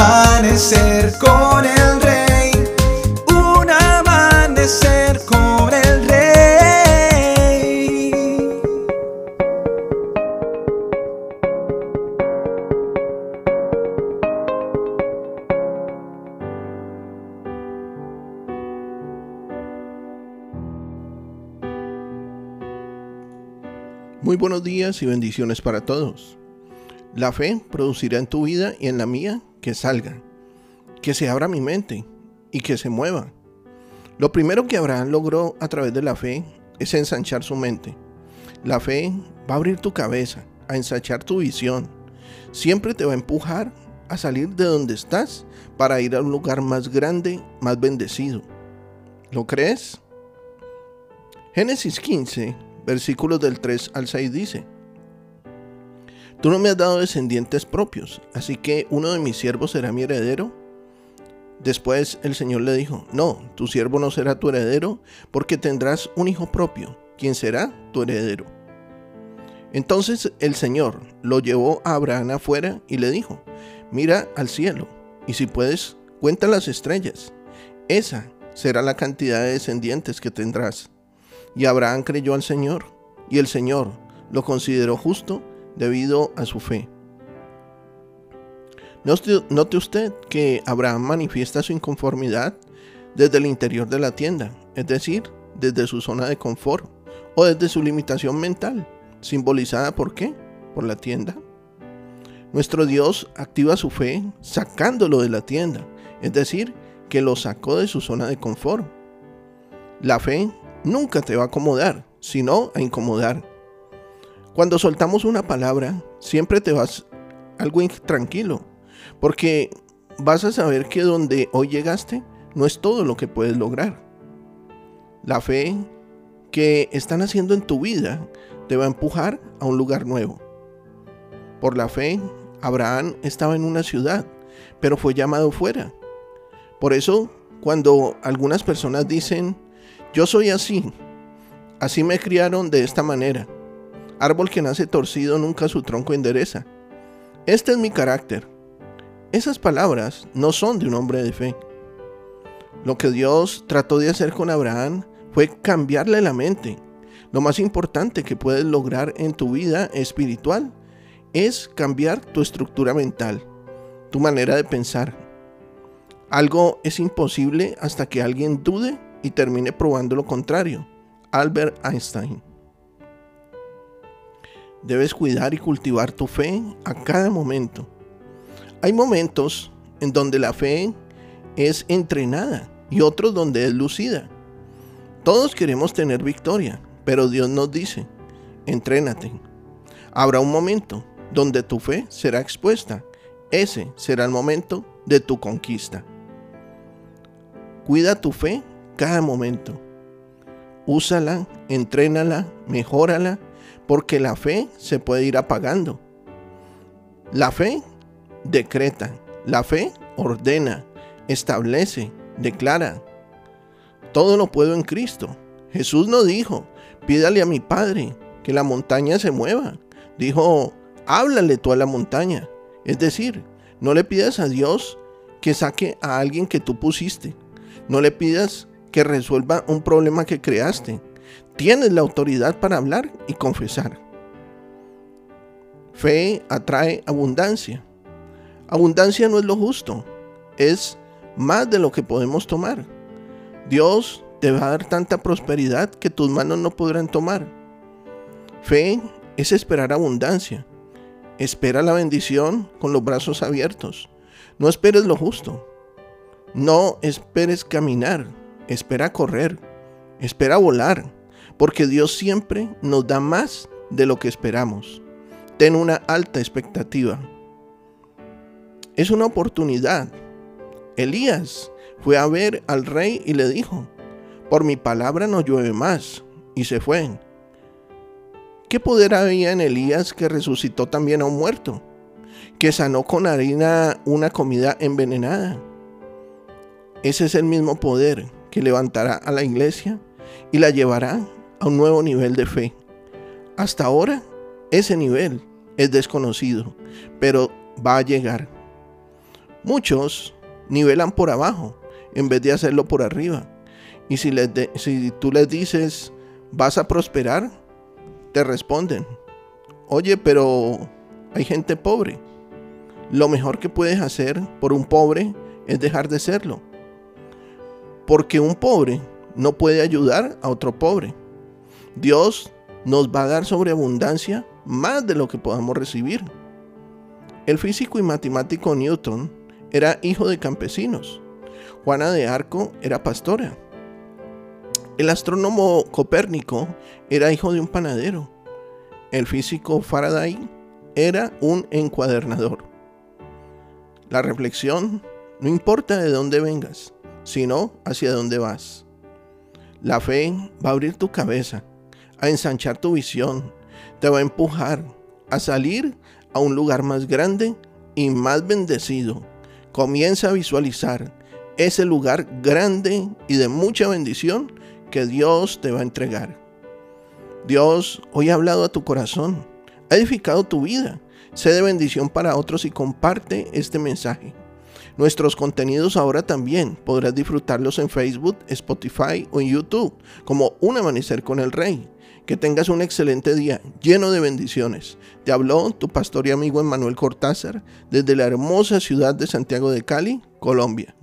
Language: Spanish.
amanecer con el rey, un amanecer con el rey. Muy buenos días y bendiciones para todos. La fe producirá en tu vida y en la mía que salga, que se abra mi mente y que se mueva. Lo primero que Abraham logró a través de la fe es ensanchar su mente. La fe va a abrir tu cabeza, a ensanchar tu visión. Siempre te va a empujar a salir de donde estás para ir a un lugar más grande, más bendecido. ¿Lo crees? Génesis 15 versículos del 3 al 6 dice, Tú no me has dado descendientes propios, así que uno de mis siervos será mi heredero. Después el Señor le dijo, No, tu siervo no será tu heredero, porque tendrás un hijo propio, quien será tu heredero. Entonces el Señor lo llevó a Abraham afuera y le dijo, Mira al cielo, y si puedes, cuenta las estrellas. Esa será la cantidad de descendientes que tendrás. Y Abraham creyó al Señor, y el Señor lo consideró justo debido a su fe. Note usted que Abraham manifiesta su inconformidad desde el interior de la tienda, es decir, desde su zona de confort o desde su limitación mental, simbolizada por qué? Por la tienda. Nuestro Dios activa su fe sacándolo de la tienda, es decir, que lo sacó de su zona de confort. La fe nunca te va a acomodar, sino a incomodar. Cuando soltamos una palabra, siempre te vas algo intranquilo, porque vas a saber que donde hoy llegaste no es todo lo que puedes lograr. La fe que están haciendo en tu vida te va a empujar a un lugar nuevo. Por la fe, Abraham estaba en una ciudad, pero fue llamado fuera. Por eso, cuando algunas personas dicen, yo soy así. Así me criaron de esta manera. Árbol que nace torcido nunca su tronco endereza. Este es mi carácter. Esas palabras no son de un hombre de fe. Lo que Dios trató de hacer con Abraham fue cambiarle la mente. Lo más importante que puedes lograr en tu vida espiritual es cambiar tu estructura mental, tu manera de pensar. Algo es imposible hasta que alguien dude y termine probando lo contrario. Albert Einstein. Debes cuidar y cultivar tu fe a cada momento. Hay momentos en donde la fe es entrenada y otros donde es lucida. Todos queremos tener victoria, pero Dios nos dice, entrénate. Habrá un momento donde tu fe será expuesta. Ese será el momento de tu conquista. Cuida tu fe cada momento. Úsala, entrénala, mejórala, porque la fe se puede ir apagando. La fe decreta, la fe ordena, establece, declara. Todo lo puedo en Cristo. Jesús no dijo, pídale a mi Padre que la montaña se mueva. Dijo, háblale tú a la montaña. Es decir, no le pidas a Dios que saque a alguien que tú pusiste. No le pidas que resuelva un problema que creaste. Tienes la autoridad para hablar y confesar. Fe atrae abundancia. Abundancia no es lo justo, es más de lo que podemos tomar. Dios te va a dar tanta prosperidad que tus manos no podrán tomar. Fe es esperar abundancia. Espera la bendición con los brazos abiertos. No esperes lo justo. No esperes caminar espera correr, espera volar, porque Dios siempre nos da más de lo que esperamos. Ten una alta expectativa. Es una oportunidad. Elías fue a ver al rey y le dijo, por mi palabra no llueve más, y se fue. ¿Qué poder había en Elías que resucitó también a un muerto? Que sanó con harina una comida envenenada. Ese es el mismo poder que levantará a la iglesia y la llevará a un nuevo nivel de fe. Hasta ahora, ese nivel es desconocido, pero va a llegar. Muchos nivelan por abajo en vez de hacerlo por arriba. Y si, les si tú les dices, vas a prosperar, te responden, oye, pero hay gente pobre. Lo mejor que puedes hacer por un pobre es dejar de serlo porque un pobre no puede ayudar a otro pobre. Dios nos va a dar sobreabundancia más de lo que podamos recibir. El físico y matemático Newton era hijo de campesinos. Juana de Arco era pastora. El astrónomo Copérnico era hijo de un panadero. El físico Faraday era un encuadernador. La reflexión no importa de dónde vengas, sino hacia dónde vas. La fe va a abrir tu cabeza, a ensanchar tu visión, te va a empujar a salir a un lugar más grande y más bendecido. Comienza a visualizar ese lugar grande y de mucha bendición que Dios te va a entregar. Dios hoy ha hablado a tu corazón, ha edificado tu vida Sé de bendición para otros y comparte este mensaje. Nuestros contenidos ahora también podrás disfrutarlos en Facebook, Spotify o en YouTube como Un Amanecer con el Rey. Que tengas un excelente día lleno de bendiciones. Te habló tu pastor y amigo Emmanuel Cortázar desde la hermosa ciudad de Santiago de Cali, Colombia.